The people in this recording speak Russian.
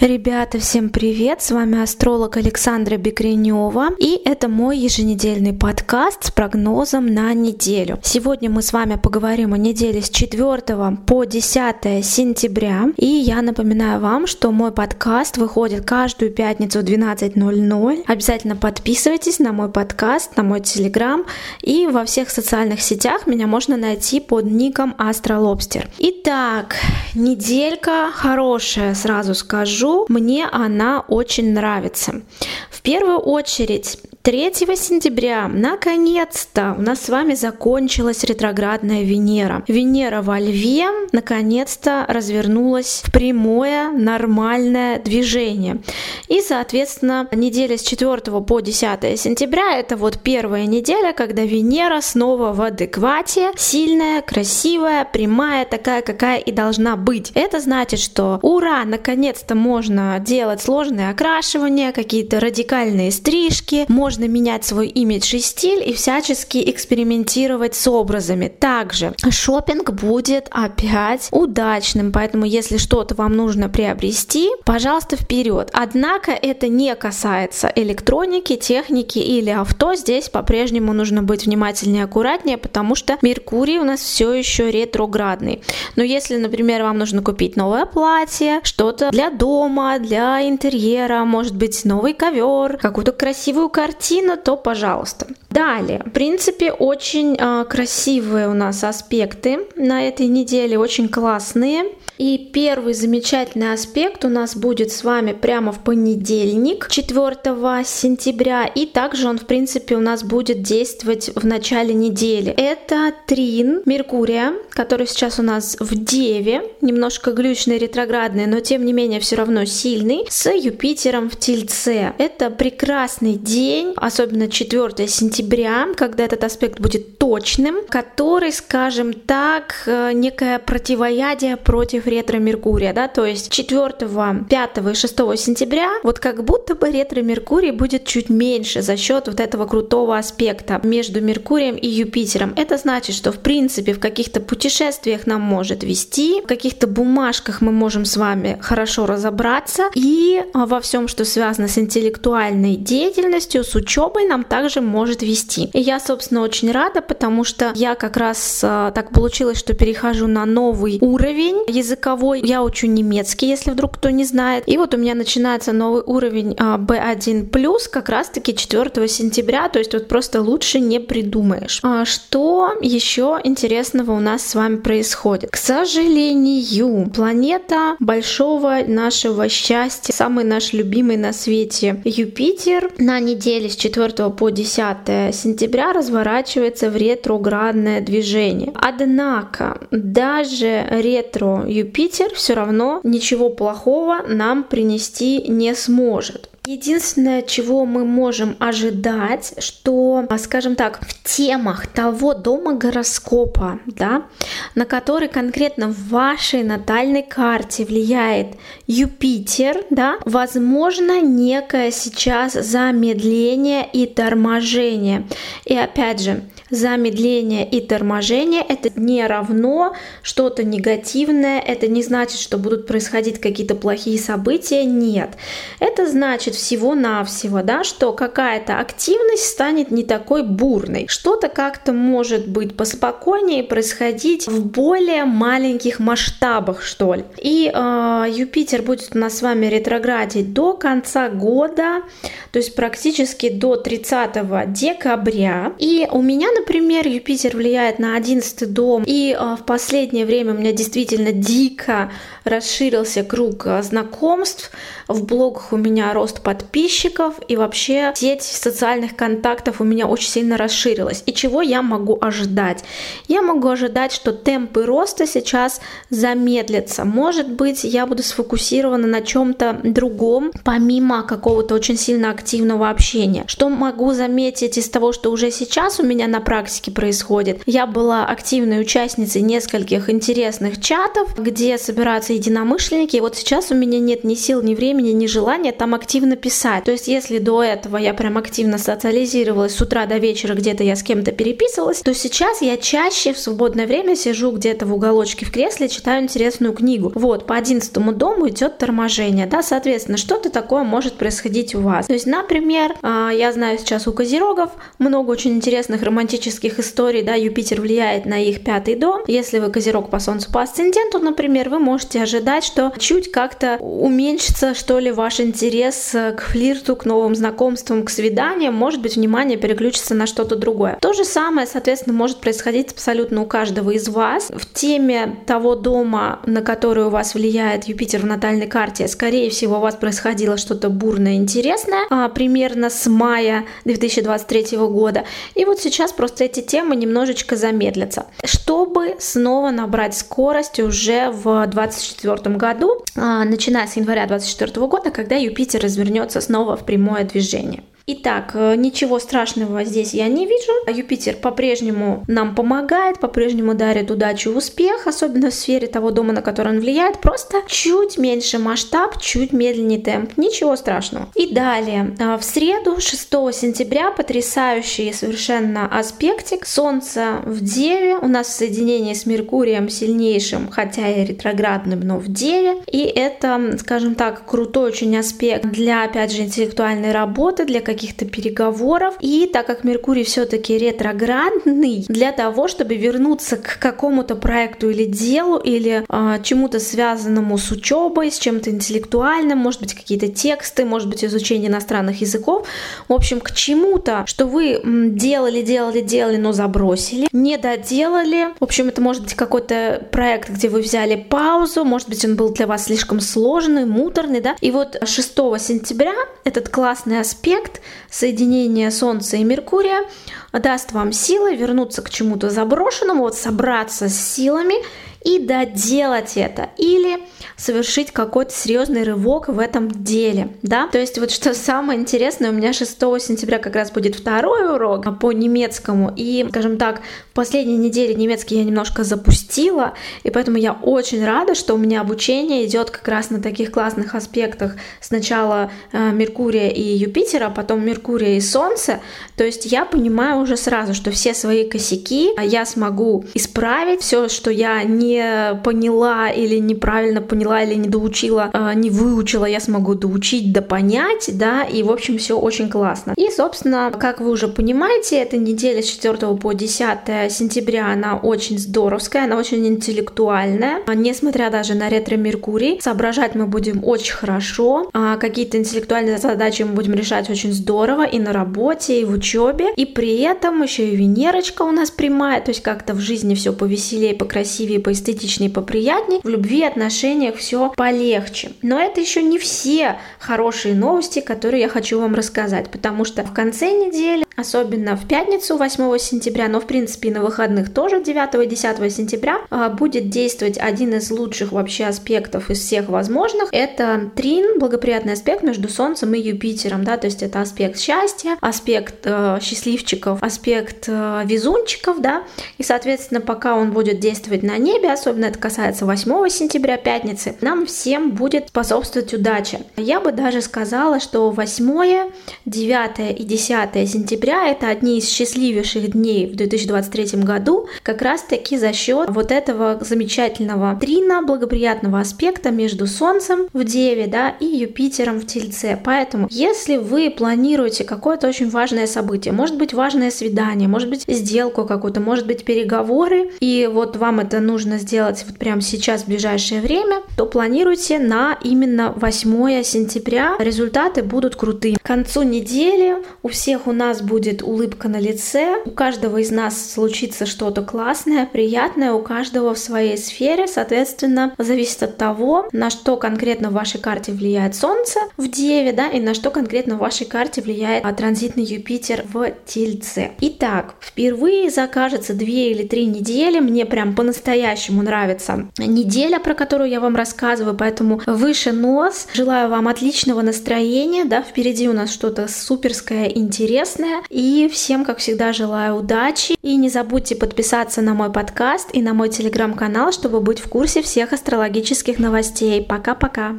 Ребята, всем привет! С вами астролог Александра Бекренева, и это мой еженедельный подкаст с прогнозом на неделю. Сегодня мы с вами поговорим о неделе с 4 по 10 сентября, и я напоминаю вам, что мой подкаст выходит каждую пятницу в 12.00. Обязательно подписывайтесь на мой подкаст, на мой телеграм, и во всех социальных сетях меня можно найти под ником Астролобстер. Итак, неделька хорошая, сразу скажу скажу, мне она очень нравится. В первую очередь, 3 сентября, наконец-то, у нас с вами закончилась ретроградная Венера. Венера во Льве наконец-то развернулась в прямое нормальное движение. И, соответственно, неделя с 4 по 10 сентября это вот первая неделя, когда Венера снова в адеквате, сильная, красивая, прямая, такая, какая и должна быть. Это значит, что ура, наконец-то можно делать сложные окрашивания, какие-то радикальные стрижки, можно можно менять свой имидж и стиль и всячески экспериментировать с образами. Также шопинг будет опять удачным, поэтому если что-то вам нужно приобрести, пожалуйста, вперед. Однако это не касается электроники, техники или авто. Здесь по-прежнему нужно быть внимательнее и аккуратнее, потому что Меркурий у нас все еще ретроградный. Но если, например, вам нужно купить новое платье, что-то для дома, для интерьера, может быть, новый ковер, какую-то красивую картину, картина, то пожалуйста. Далее, в принципе, очень э, красивые у нас аспекты на этой неделе, очень классные. И первый замечательный аспект у нас будет с вами прямо в понедельник, 4 сентября, и также он, в принципе, у нас будет действовать в начале недели. Это трин Меркурия, который сейчас у нас в Деве, немножко глючный, ретроградный, но тем не менее все равно сильный, с Юпитером в Тельце. Это прекрасный день, особенно 4 сентября, когда этот аспект будет точным, который, скажем так, э, некое противоядие против ретро-меркурия, да, то есть 4, 5 и 6 сентября вот как будто бы ретро-меркурий будет чуть меньше за счет вот этого крутого аспекта между Меркурием и Юпитером. Это значит, что в принципе в каких-то путешествиях нам может вести, в каких-то бумажках мы можем с вами хорошо разобраться и во всем, что связано с интеллектуальной деятельностью, с учебой нам также может вести. И я, собственно, очень рада, потому что я как раз а, так получилось, что перехожу на новый уровень языка языковой. Я учу немецкий, если вдруг кто не знает. И вот у меня начинается новый уровень B1+, а, как раз-таки 4 сентября, то есть вот просто лучше не придумаешь. А что еще интересного у нас с вами происходит? К сожалению, планета большого нашего счастья, самый наш любимый на свете Юпитер на неделе с 4 по 10 сентября разворачивается в ретроградное движение. Однако даже ретро Юпитер Юпитер все равно ничего плохого нам принести не сможет. Единственное, чего мы можем ожидать, что, скажем так, в темах того дома гороскопа, да, на который конкретно в вашей натальной карте влияет Юпитер, да, возможно некое сейчас замедление и торможение. И опять же, замедление и торможение это не равно что-то негативное, это не значит, что будут происходить какие-то плохие события, нет. Это значит всего-навсего, да, что какая-то активность станет не такой бурной, что-то как-то может быть поспокойнее происходить в более маленьких масштабах, что ли. И э, Юпитер будет у нас с вами ретроградить до конца года, то есть практически до 30 декабря. И у меня, например, Юпитер влияет на 11 дом, и э, в последнее время у меня действительно дико расширился круг э, знакомств. В блогах у меня рост подписчиков, и вообще сеть социальных контактов у меня очень сильно расширилась. И чего я могу ожидать? Я могу ожидать, что темпы роста сейчас замедлятся. Может быть, я буду сфокусирована на чем-то другом, помимо какого-то очень сильно активного общения. Что могу заметить из того, что уже сейчас у меня на практике происходит? Я была активной участницей нескольких интересных чатов, где собираются единомышленники. И вот сейчас у меня нет ни сил, ни времени, ни желания там активно написать. То есть если до этого я прям активно социализировалась с утра до вечера, где-то я с кем-то переписывалась, то сейчас я чаще в свободное время сижу где-то в уголочке в кресле, читаю интересную книгу. Вот, по одиннадцатому дому идет торможение, да, соответственно, что-то такое может происходить у вас. То есть, например, а, я знаю сейчас у козерогов много очень интересных романтических историй, да, Юпитер влияет на их пятый дом. Если вы козерог по солнцу по асценденту, например, вы можете ожидать, что чуть как-то уменьшится, что ли, ваш интерес к флирту, к новым знакомствам, к свиданиям, может быть, внимание переключится на что-то другое. То же самое, соответственно, может происходить абсолютно у каждого из вас. В теме того дома, на который у вас влияет Юпитер в натальной карте, скорее всего, у вас происходило что-то бурное, интересное, а, примерно с мая 2023 года. И вот сейчас просто эти темы немножечко замедлятся, чтобы снова набрать скорость уже в 2024 году, а, начиная с января 2024 года, когда Юпитер развернется снова в прямое движение. Итак, э, ничего страшного здесь я не вижу. Юпитер по-прежнему нам помогает, по-прежнему дарит удачу и успех, особенно в сфере того дома, на который он влияет. Просто чуть меньше масштаб, чуть медленнее темп. Ничего страшного. И далее, э, в среду, 6 сентября, потрясающий совершенно аспектик. Солнце в Деве, у нас в соединении с Меркурием сильнейшим, хотя и ретроградным, но в Деве. И это, скажем так, крутой очень аспект для, опять же, интеллектуальной работы, для каких каких-то переговоров. И так как Меркурий все-таки ретроградный, для того, чтобы вернуться к какому-то проекту или делу, или э, чему-то связанному с учебой, с чем-то интеллектуальным, может быть, какие-то тексты, может быть, изучение иностранных языков, в общем, к чему-то, что вы делали, делали, делали, но забросили, не доделали. В общем, это может быть какой-то проект, где вы взяли паузу, может быть, он был для вас слишком сложный, муторный, да. И вот 6 сентября этот классный аспект соединение Солнца и Меркурия даст вам силы вернуться к чему-то заброшенному, вот собраться с силами и доделать это. Или совершить какой-то серьезный рывок в этом деле, да. То есть вот что самое интересное, у меня 6 сентября как раз будет второй урок по немецкому, и, скажем так, в последней неделе немецкий я немножко запустила, и поэтому я очень рада, что у меня обучение идет как раз на таких классных аспектах. Сначала э, Меркурия и Юпитера, а потом Меркурия и Солнце. То есть я понимаю уже сразу, что все свои косяки я смогу исправить, все, что я не поняла или неправильно поняла или не доучила, а, не выучила, я смогу доучить, да понять, да, и, в общем, все очень классно. И, собственно, как вы уже понимаете, эта неделя с 4 по 10 сентября, она очень здоровская, она очень интеллектуальная, несмотря даже на ретро-меркурий, соображать мы будем очень хорошо, а какие-то интеллектуальные задачи мы будем решать очень здорово и на работе, и в учебе, и при этом еще и Венерочка у нас прямая, то есть как-то в жизни все повеселее, покрасивее, поэстетичнее, поприятнее, в любви, отношениях отношениях все полегче. Но это еще не все хорошие новости, которые я хочу вам рассказать, потому что в конце недели, особенно в пятницу 8 сентября, но в принципе на выходных тоже 9 и 10 сентября, а, будет действовать один из лучших вообще аспектов из всех возможных. Это трин, благоприятный аспект между Солнцем и Юпитером, да, то есть это аспект счастья, аспект э, счастливчиков, аспект э, везунчиков, да, и, соответственно, пока он будет действовать на небе, особенно это касается 8 сентября, пятницы, нам всем будет способствовать удача. Я бы даже сказала, что 8, 9 и 10 сентября это одни из счастливейших дней в 2023 году, как раз таки за счет вот этого замечательного трина, благоприятного аспекта между Солнцем в Деве, да, и Юпитером в Тельце. Поэтому, если вы планируете какое-то очень важное событие, может быть важное свидание, может быть сделку какую-то, может быть переговоры, и вот вам это нужно сделать вот прямо сейчас, в ближайшее время, то планируйте на именно 8 сентября. Результаты будут крутые. К концу недели у всех у нас будет улыбка на лице, у каждого из нас случится что-то классное, приятное, у каждого в своей сфере, соответственно, зависит от того, на что конкретно в вашей карте влияет Солнце в Деве, да, и на что конкретно в вашей карте влияет транзитный Юпитер в Тельце. Итак, впервые за, кажется, две или три недели мне прям по-настоящему нравится неделя, про которую я вам рассказываю, поэтому выше нос. Желаю вам отличного настроения, да, впереди у нас что-то суперское, интересное. И всем, как всегда, желаю удачи. И не забудьте подписаться на мой подкаст и на мой телеграм-канал, чтобы быть в курсе всех астрологических новостей. Пока-пока!